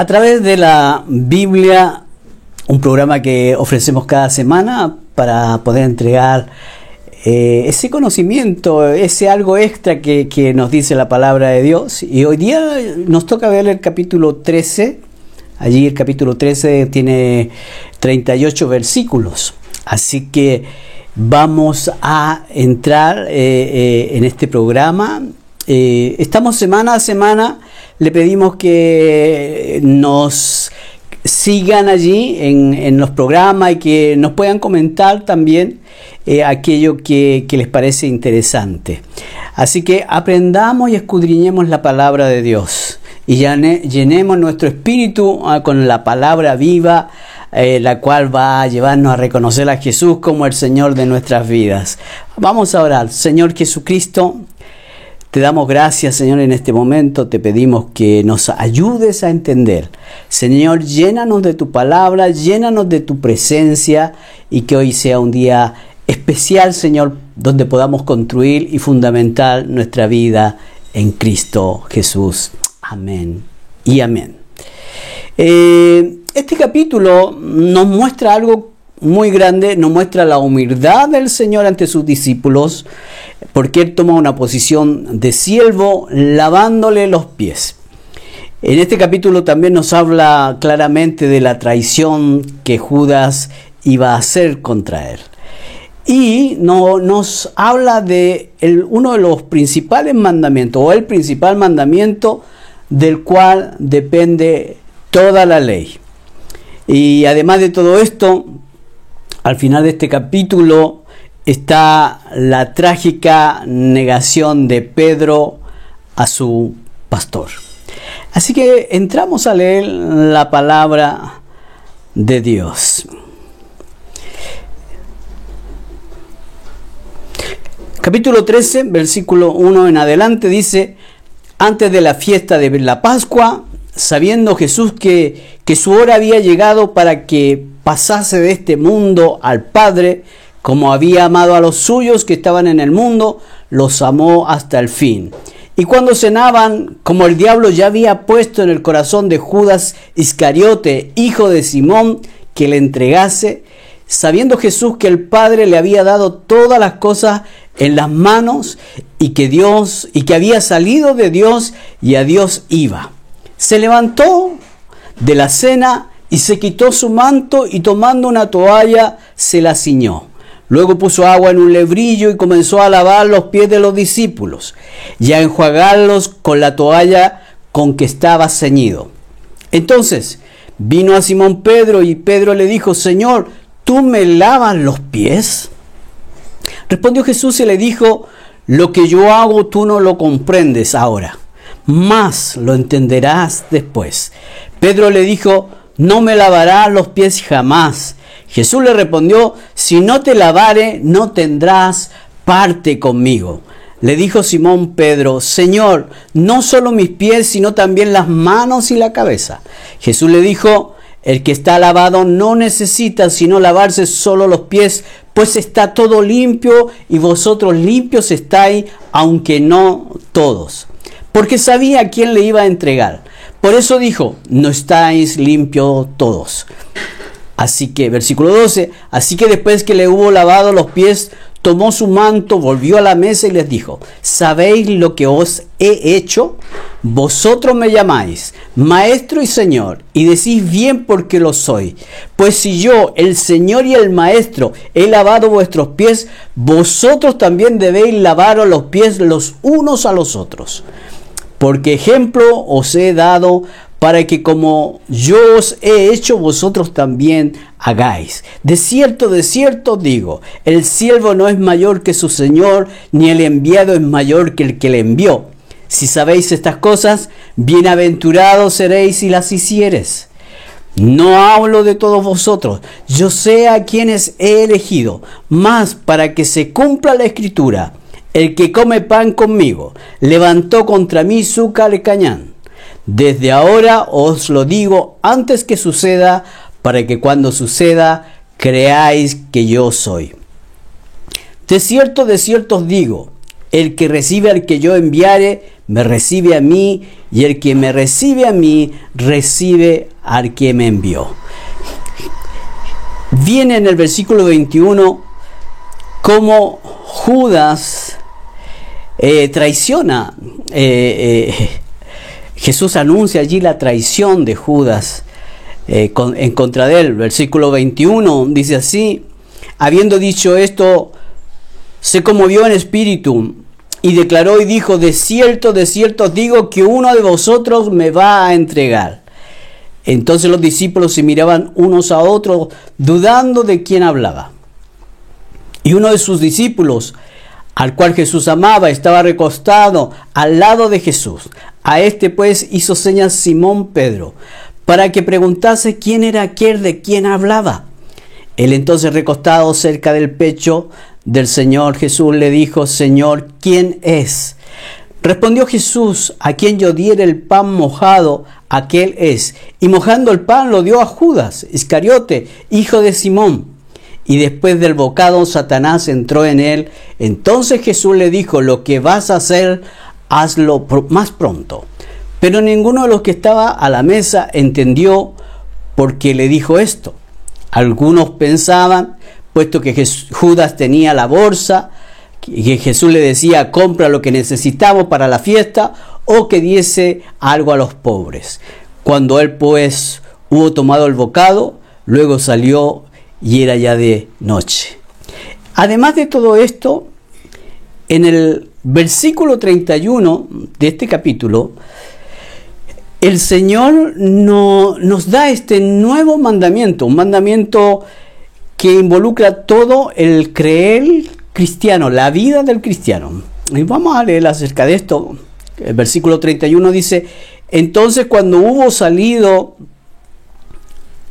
A través de la Biblia, un programa que ofrecemos cada semana para poder entregar eh, ese conocimiento, ese algo extra que, que nos dice la palabra de Dios. Y hoy día nos toca ver el capítulo 13. Allí el capítulo 13 tiene 38 versículos. Así que vamos a entrar eh, eh, en este programa. Estamos semana a semana. Le pedimos que nos sigan allí en, en los programas y que nos puedan comentar también eh, aquello que, que les parece interesante. Así que aprendamos y escudriñemos la palabra de Dios y llene- llenemos nuestro espíritu ah, con la palabra viva, eh, la cual va a llevarnos a reconocer a Jesús como el Señor de nuestras vidas. Vamos a orar. Señor Jesucristo, te damos gracias, Señor, en este momento. Te pedimos que nos ayudes a entender. Señor, llénanos de tu palabra, llénanos de tu presencia y que hoy sea un día especial, Señor, donde podamos construir y fundamentar nuestra vida en Cristo Jesús. Amén y amén. Eh, este capítulo nos muestra algo muy grande, nos muestra la humildad del Señor ante sus discípulos, porque Él toma una posición de siervo lavándole los pies. En este capítulo también nos habla claramente de la traición que Judas iba a hacer contra Él. Y no, nos habla de uno de los principales mandamientos, o el principal mandamiento del cual depende toda la ley. Y además de todo esto, al final de este capítulo está la trágica negación de Pedro a su pastor. Así que entramos a leer la palabra de Dios. Capítulo 13, versículo 1 en adelante dice, antes de la fiesta de la Pascua, sabiendo Jesús que, que su hora había llegado para que pasase de este mundo al Padre, como había amado a los suyos que estaban en el mundo, los amó hasta el fin. Y cuando cenaban, como el diablo ya había puesto en el corazón de Judas Iscariote, hijo de Simón, que le entregase, sabiendo Jesús que el Padre le había dado todas las cosas en las manos y que Dios y que había salido de Dios y a Dios iba. Se levantó de la cena y se quitó su manto y tomando una toalla se la ciñó. Luego puso agua en un lebrillo y comenzó a lavar los pies de los discípulos y a enjuagarlos con la toalla con que estaba ceñido. Entonces vino a Simón Pedro y Pedro le dijo, Señor, ¿tú me lavas los pies? Respondió Jesús y le dijo, lo que yo hago tú no lo comprendes ahora, más lo entenderás después. Pedro le dijo, no me lavarás los pies jamás. Jesús le respondió, si no te lavare, no tendrás parte conmigo. Le dijo Simón Pedro, Señor, no solo mis pies, sino también las manos y la cabeza. Jesús le dijo, el que está lavado no necesita sino lavarse solo los pies, pues está todo limpio y vosotros limpios estáis, aunque no todos. Porque sabía a quién le iba a entregar. Por eso dijo, no estáis limpios todos. Así que, versículo 12, así que después que le hubo lavado los pies, tomó su manto, volvió a la mesa y les dijo, ¿sabéis lo que os he hecho? Vosotros me llamáis maestro y señor, y decís bien porque lo soy. Pues si yo, el señor y el maestro, he lavado vuestros pies, vosotros también debéis lavaros los pies los unos a los otros. Porque ejemplo os he dado para que como yo os he hecho, vosotros también hagáis. De cierto, de cierto digo, el siervo no es mayor que su Señor, ni el enviado es mayor que el que le envió. Si sabéis estas cosas, bienaventurados seréis si las hicieres. No hablo de todos vosotros, yo sé a quienes he elegido, más para que se cumpla la escritura. El que come pan conmigo levantó contra mí su calcañán. Desde ahora os lo digo antes que suceda, para que cuando suceda creáis que yo soy. De cierto, de cierto os digo, el que recibe al que yo enviare, me recibe a mí, y el que me recibe a mí, recibe al que me envió. Viene en el versículo 21 como Judas eh, traiciona, eh, eh, Jesús anuncia allí la traición de Judas en contra de él. Versículo 21 dice así, habiendo dicho esto, se conmovió en espíritu y declaró y dijo, de cierto, de cierto digo que uno de vosotros me va a entregar. Entonces los discípulos se miraban unos a otros, dudando de quién hablaba. Y uno de sus discípulos, al cual Jesús amaba, estaba recostado al lado de Jesús. A este pues hizo señas Simón Pedro, para que preguntase quién era aquel de quien hablaba. Él entonces recostado cerca del pecho del Señor Jesús le dijo, Señor, ¿quién es? Respondió Jesús, a quien yo diera el pan mojado, aquel es. Y mojando el pan lo dio a Judas, Iscariote, hijo de Simón. Y después del bocado Satanás entró en él. Entonces Jesús le dijo, lo que vas a hacer, hazlo más pronto. Pero ninguno de los que estaba a la mesa entendió por qué le dijo esto. Algunos pensaban, puesto que Judas tenía la bolsa, que Jesús le decía, compra lo que necesitamos para la fiesta, o que diese algo a los pobres. Cuando él pues hubo tomado el bocado, luego salió y era ya de noche. Además de todo esto, en el versículo 31 de este capítulo, el Señor no, nos da este nuevo mandamiento, un mandamiento que involucra todo el creer cristiano, la vida del cristiano. Y vamos a leer acerca de esto. El versículo 31 dice, entonces cuando hubo salido,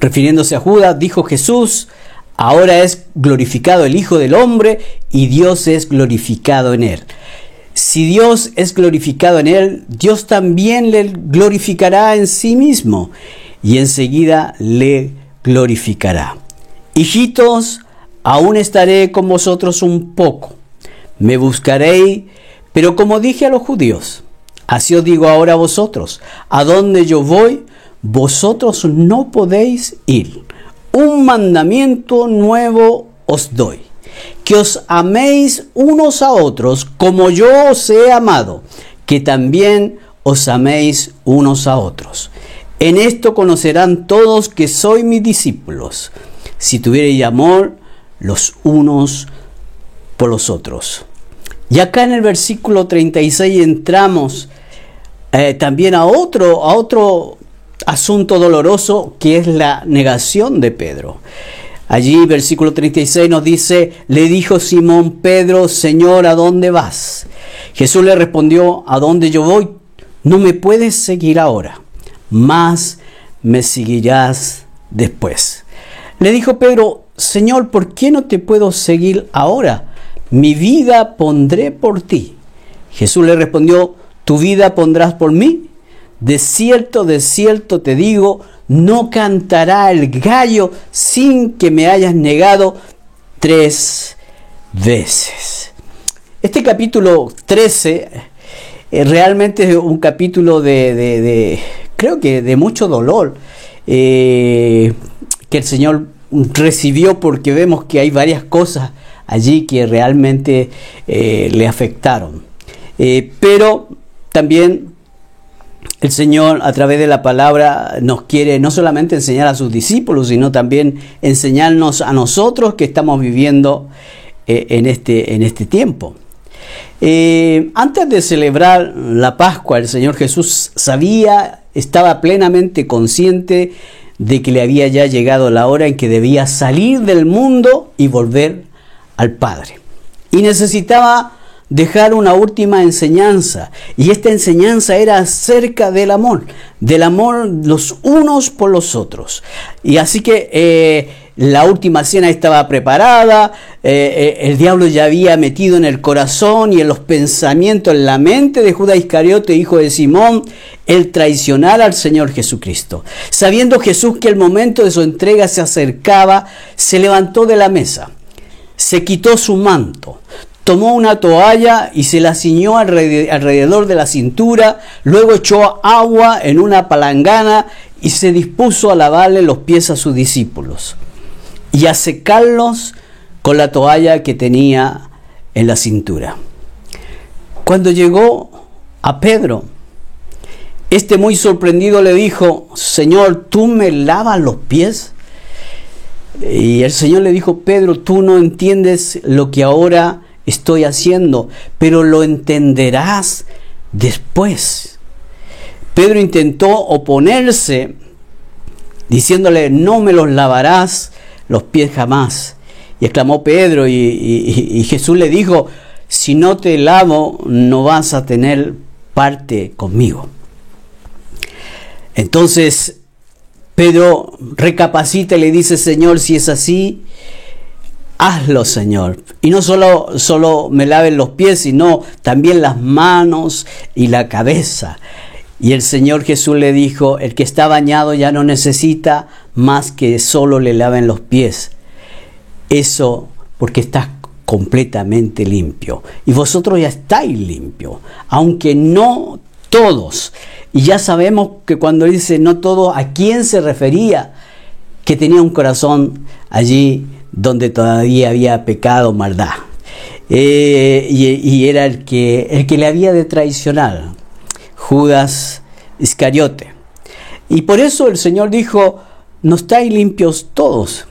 refiriéndose a Judas, dijo Jesús, ahora es glorificado el Hijo del Hombre y Dios es glorificado en él. Si Dios es glorificado en él, Dios también le glorificará en sí mismo y enseguida le glorificará. Hijitos, aún estaré con vosotros un poco. Me buscaréis, pero como dije a los judíos, así os digo ahora a vosotros, a donde yo voy, vosotros no podéis ir. Un mandamiento nuevo os doy, que os améis unos a otros como yo os he amado, que también os améis unos a otros. En esto conocerán todos que soy mis discípulos si tuvierais amor los unos por los otros. Y acá en el versículo 36 entramos eh, también a otro, a otro asunto doloroso que es la negación de Pedro. Allí, versículo 36 nos dice, le dijo Simón Pedro, Señor, ¿a dónde vas? Jesús le respondió, ¿a dónde yo voy? No me puedes seguir ahora, más me seguirás después. Le dijo Pedro, Señor, ¿por qué no te puedo seguir ahora? Mi vida pondré por ti. Jesús le respondió, ¿tu vida pondrás por mí? De cierto, de cierto te digo, no cantará el gallo sin que me hayas negado tres veces. Este capítulo 13 eh, realmente es un capítulo de, creo que de mucho dolor. Eh, que el Señor recibió porque vemos que hay varias cosas allí que realmente eh, le afectaron. Pero también el Señor a través de la palabra nos quiere no solamente enseñar a sus discípulos, sino también enseñarnos a nosotros que estamos viviendo eh, en, este, en este tiempo. antes de celebrar la Pascua, el Señor Jesús sabía, estaba plenamente consciente de que le había ya llegado la hora en que debía salir del mundo y volver al Padre. Y necesitaba dejar una última enseñanza. Y esta enseñanza era acerca del amor, del amor los unos por los otros. Y así que eh, la última cena estaba preparada, eh, eh, el diablo ya había metido en el corazón y en los pensamientos, en la mente de Judas Iscariote, hijo de Simón, el traicionar al Señor Jesucristo. Sabiendo Jesús que el momento de su entrega se acercaba, se levantó de la mesa, se quitó su manto, tomó una toalla y se la ciñó alrededor de la cintura, luego echó agua en una palangana y se dispuso a lavarle los pies a sus discípulos y a secarlos con la toalla que tenía en la cintura. Cuando llegó a Pedro, este muy sorprendido le dijo, Señor, ¿tú me lavas los pies? Y el Señor le dijo, Pedro, tú no entiendes lo que ahora estoy haciendo, pero lo entenderás después. Pedro intentó oponerse, diciéndole, no me los lavarás los pies jamás. Y exclamó Pedro y, Jesús le dijo, si no te lavo, no vas a tener parte conmigo. Entonces Pedro recapacita y le dice, Señor, si es así, hazlo, Señor. Y no solo, solo me laven los pies, sino también las manos y la cabeza. Y el Señor Jesús le dijo, el que está bañado ya no necesita más que solo le laven los pies. Eso porque estás completamente limpio. Y vosotros ya estáis limpios, aunque no todos. Y ya sabemos que cuando dice no todos, ¿a quién se refería? Que tenía un corazón allí donde todavía había pecado, maldad. Eh, y, era el que, el que le había de traicionar, Judas Iscariote. Y por eso el Señor dijo, no estáis limpios todos.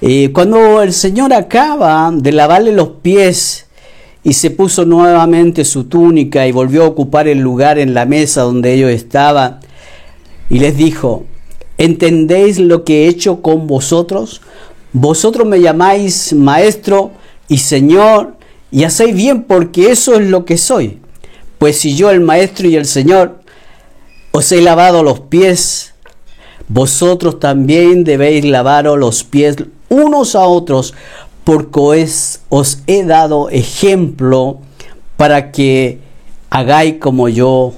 Eh, cuando el Señor acaba de lavarle los pies y se puso nuevamente su túnica y volvió a ocupar el lugar en la mesa donde ellos estaban, y les dijo, ¿entendéis lo que he hecho con vosotros? Vosotros me llamáis maestro y señor, y hacéis bien porque eso es lo que soy. Pues si yo, el maestro y el señor, os he lavado los pies, vosotros también debéis lavaros los pies unos a otros, porque os, he dado ejemplo para que hagáis como yo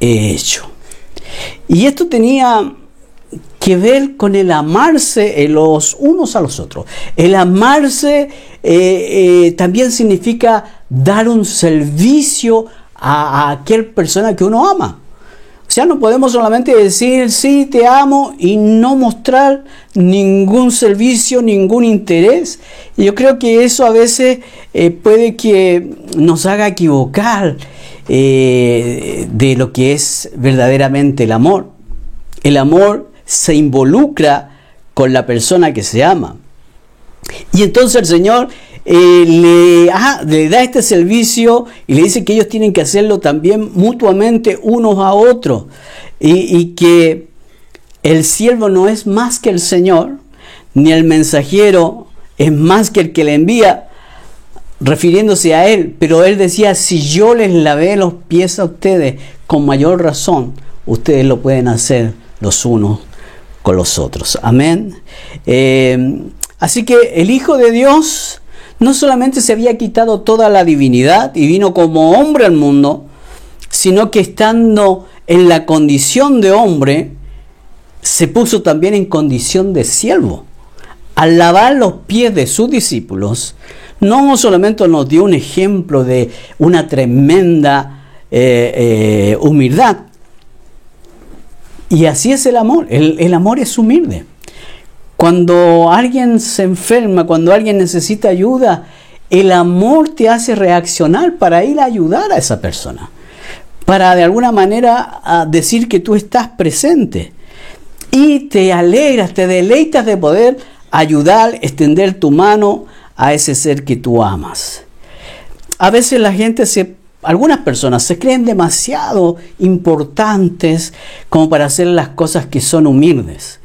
he hecho. Y esto tenía que ver con el amarse los unos a los otros. El amarse eh, eh, también significa dar un servicio a, a aquel persona que uno ama. O sea, no podemos solamente decir sí, te amo y no mostrar ningún servicio, ningún interés. yo creo que eso a veces eh, puede que nos haga equivocar de lo que es verdaderamente el amor. El amor se involucra con la persona que se ama. Y entonces el Señor eh, le, da este servicio y le dice que ellos tienen que hacerlo también mutuamente unos a otros. Y, y que el siervo no es más que el Señor, ni el mensajero es más que el que le envía, refiriéndose a él. Pero él decía, si yo les lavé los pies a ustedes, con mayor razón, ustedes lo pueden hacer los unos con los otros. Amén. Eh, así que el Hijo de Dios no solamente se había quitado toda la divinidad y vino como hombre al mundo, sino que estando en la condición de hombre, se puso también en condición de siervo. Al lavar los pies de sus discípulos, no solamente nos dio un ejemplo de una tremenda eh, eh, humildad, y así es el amor. El, amor es humilde. Cuando alguien se enferma, cuando alguien necesita ayuda, el amor te hace reaccionar para ir a ayudar a esa persona. Para de alguna manera decir que tú estás presente. Y te alegras, te deleitas de poder ayudar, extender tu mano a ese ser que tú amas. A veces la gente se algunas personas se creen demasiado importantes como para hacer las cosas que son humildes.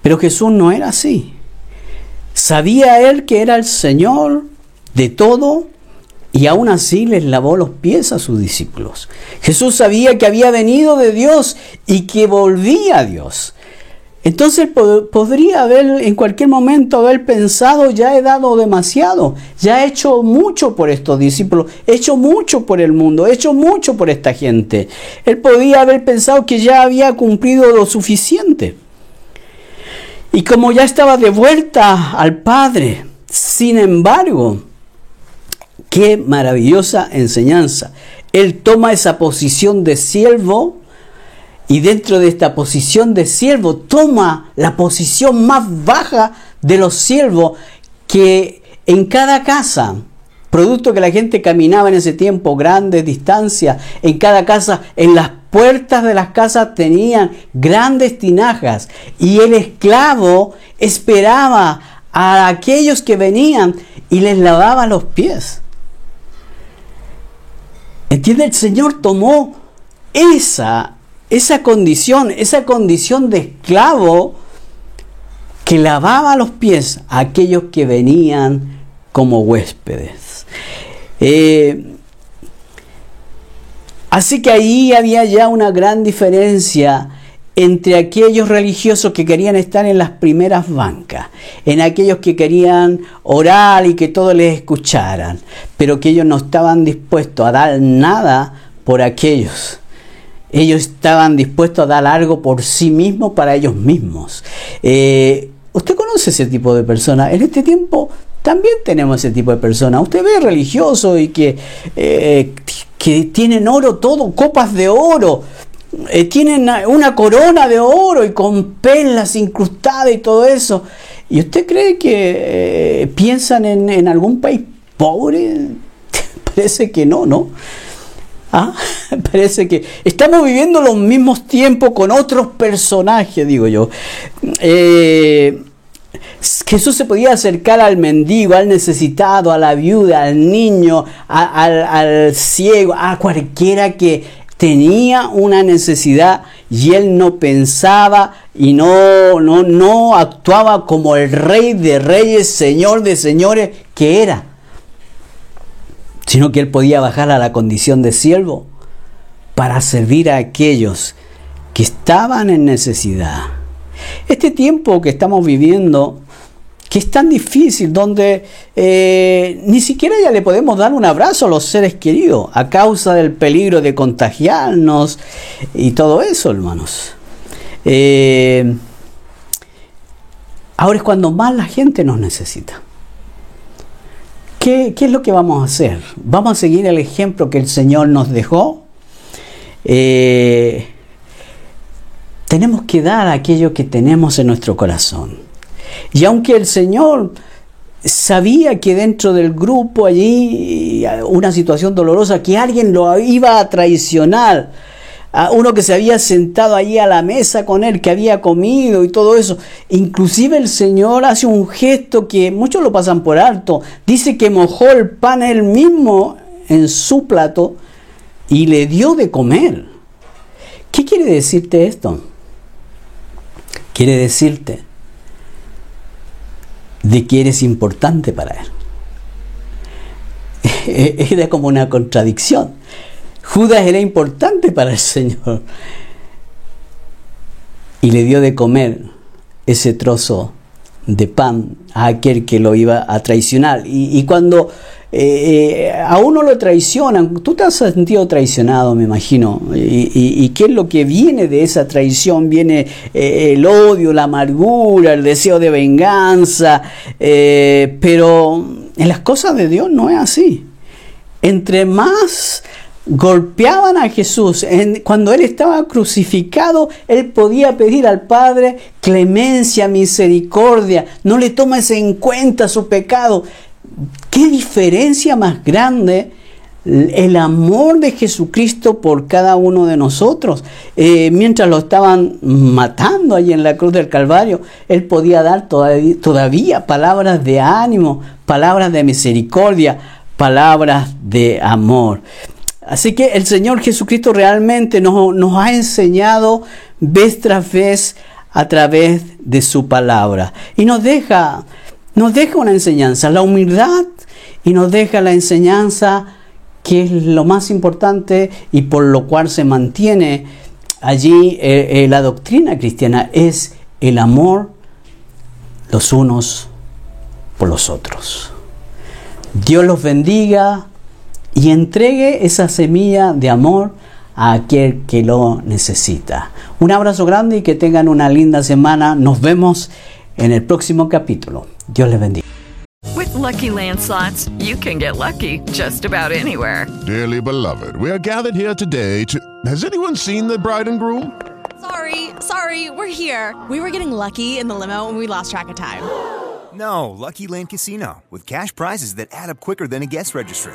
Pero Jesús no era así. Sabía él que era el Señor de todo y aún así les lavó los pies a sus discípulos. Jesús sabía que había venido de Dios y que volvía a Dios. Entonces podría haber en cualquier momento haber pensado, ya he dado demasiado, ya he hecho mucho por estos discípulos, he hecho mucho por el mundo, he hecho mucho por esta gente. Él podía haber pensado que ya había cumplido lo suficiente. Y como ya estaba de vuelta al Padre, sin embargo, Qué maravillosa enseñanza. Él toma esa posición de siervo y dentro de esta posición de siervo toma la posición más baja de los siervos que en cada casa, producto que la gente caminaba en ese tiempo, grandes distancias, en cada casa, en las puertas de las casas tenían grandes tinajas y el esclavo esperaba a aquellos que venían y les lavaba los pies. ¿Entiende? El Señor tomó esa, esa condición, esa condición de esclavo que lavaba los pies a aquellos que venían como huéspedes. Eh, así que ahí había ya una gran diferencia entre aquellos religiosos que querían estar en las primeras bancas, en aquellos que querían orar y que todos les escucharan, pero que ellos no estaban dispuestos a dar nada por aquellos. Ellos estaban dispuestos a dar algo por sí mismos para ellos mismos. Eh, ¿Usted conoce ese tipo de personas? En este tiempo también tenemos ese tipo de personas. Usted ve religiosos y que, eh, que tienen oro todo, copas de oro, eh, tienen una corona de oro y con perlas incrustadas y todo eso. ¿Y usted cree que piensan en, algún país pobre? Parece que no, ¿no? ¿Ah? Parece que estamos viviendo los mismos tiempos con otros personajes, digo yo. Eh, Jesús se podía acercar al mendigo, al necesitado, a la viuda, al niño, al ciego, a cualquiera que tenía una necesidad y él no pensaba y no, no, no actuaba como el rey de reyes, señor de señores que era, sino que él podía bajar a la condición de siervo para servir a aquellos que estaban en necesidad. Este tiempo que estamos viviendo que es tan difícil, donde eh, ni siquiera ya le podemos dar un abrazo a los seres queridos a causa del peligro de contagiarnos y todo eso, hermanos. Eh, ahora es cuando más la gente nos necesita. ¿Qué, es lo que vamos a hacer? ¿Vamos a seguir el ejemplo que el Señor nos dejó? Eh, tenemos que dar aquello que tenemos en nuestro corazón. Y aunque el Señor sabía que dentro del grupo allí, una situación dolorosa, que alguien lo iba a traicionar, uno que se había sentado allí a la mesa con él, que había comido y todo eso. Inclusive el Señor hace un gesto que muchos lo pasan por alto. Dice que mojó el pan él mismo en su plato y le dio de comer. ¿Qué quiere decirte esto? Quiere decirte de que eres importante para Él. Era como una contradicción. Judas era importante para el Señor y le dio de comer ese trozo de pan a aquel que lo iba a traicionar. Y, cuando eh, eh, a uno lo traicionan, tú te has sentido traicionado, me imagino. Y, qué es lo que viene de esa traición? Viene eh, el odio, la amargura, el deseo de venganza. pero en las cosas de Dios no es así. Entre más golpeaban a Jesús. cuando él estaba crucificado, él podía pedir al Padre clemencia, misericordia. No le tomes en cuenta su pecado. ¿Qué diferencia más grande? el amor de Jesucristo por cada uno de nosotros. Eh, mientras lo estaban matando allí en la cruz del Calvario, Él podía dar todavía, todavía palabras de ánimo, palabras de misericordia, palabras de amor. Así que el Señor Jesucristo realmente nos, ha enseñado vez tras vez a través de su palabra. Y nos deja, nos deja una enseñanza, la humildad y nos deja la enseñanza que es lo más importante y por lo cual se mantiene allí eh, eh, la doctrina cristiana, es el amor los unos por los otros. Dios los bendiga y entregue esa semilla de amor a aquel que lo necesita. Un abrazo grande y que tengan una linda semana. Nos vemos en el próximo capítulo. Dios les bendiga. With lucky landslots, you can get lucky just about anywhere. Dearly beloved, we are gathered here today to. Has anyone seen the bride and groom? Sorry, sorry, we're here. We were getting lucky in the limo and we lost track of time. No, Lucky Land Casino, with cash prizes that add up quicker than a guest registry.